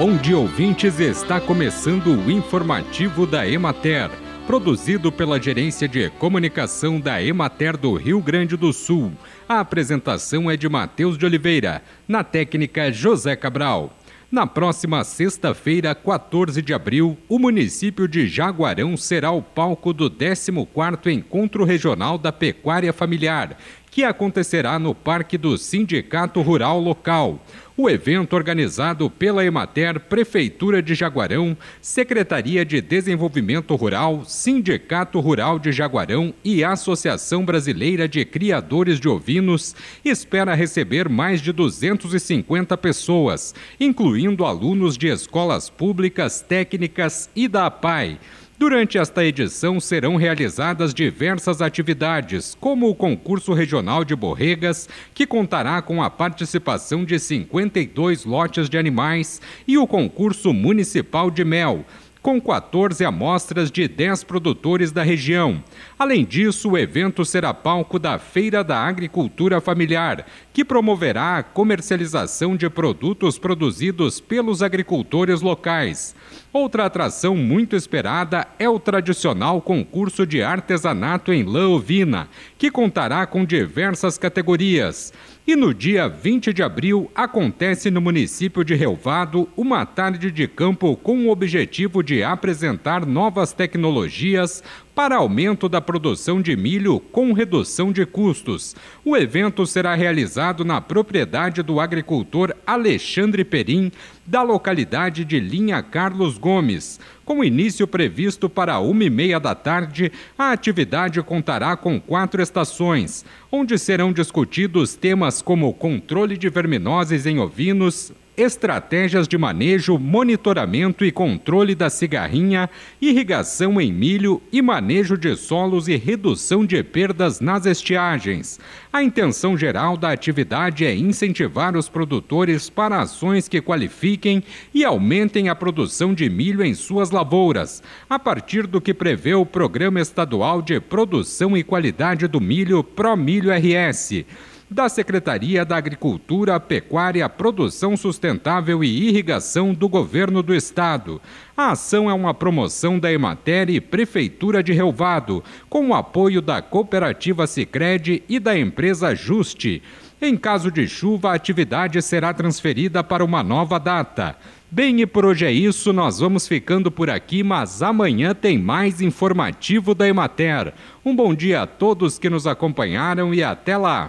Bom dia, ouvintes. Está começando o informativo da Emater, produzido pela Gerência de Comunicação da Emater do Rio Grande do Sul. A apresentação é de Matheus de Oliveira, na técnica José Cabral. Na próxima sexta-feira, 14 de abril, o município de Jaguarão será o palco do 14º Encontro Regional da Pecuária Familiar, que acontecerá no Parque do Sindicato Rural Local. O evento organizado pela Emater, Prefeitura de Jaguarão, Secretaria de Desenvolvimento Rural, Sindicato Rural de Jaguarão e Associação Brasileira de Criadores de Ovinos, espera receber mais de 250 pessoas, incluindo alunos de escolas públicas, técnicas e da APAI. Durante esta edição serão realizadas diversas atividades, como o concurso regional de borregas, que contará com a participação de 52 lotes de animais, e o concurso municipal de mel com 14 amostras de 10 produtores da região. Além disso, o evento será palco da Feira da Agricultura Familiar, que promoverá a comercialização de produtos produzidos pelos agricultores locais. Outra atração muito esperada é o tradicional concurso de artesanato em lã ovina, que contará com diversas categorias. E no dia 20 de abril acontece no município de Relvado uma tarde de campo com o objetivo de apresentar novas tecnologias para aumento da produção de milho com redução de custos. O evento será realizado na propriedade do agricultor Alexandre Perim, da localidade de Linha Carlos Gomes. Com início previsto para uma e meia da tarde, a atividade contará com quatro estações, onde serão discutidos temas como controle de verminoses em ovinos, estratégias de manejo, monitoramento e controle da cigarrinha, irrigação em milho e manejo de solos e redução de perdas nas estiagens. A intenção geral da atividade é incentivar os produtores para ações que qualifiquem e aumentem a produção de milho em suas lavouras, a partir do que prevê o Programa Estadual de Produção e Qualidade do Milho ProMilho RS da Secretaria da Agricultura, Pecuária, Produção Sustentável e Irrigação do Governo do Estado. A ação é uma promoção da Emater e Prefeitura de Relvado, com o apoio da Cooperativa Sicredi e da empresa Juste. Em caso de chuva, a atividade será transferida para uma nova data. Bem, e por hoje é isso, nós vamos ficando por aqui, mas amanhã tem mais informativo da Emater. Um bom dia a todos que nos acompanharam e até lá!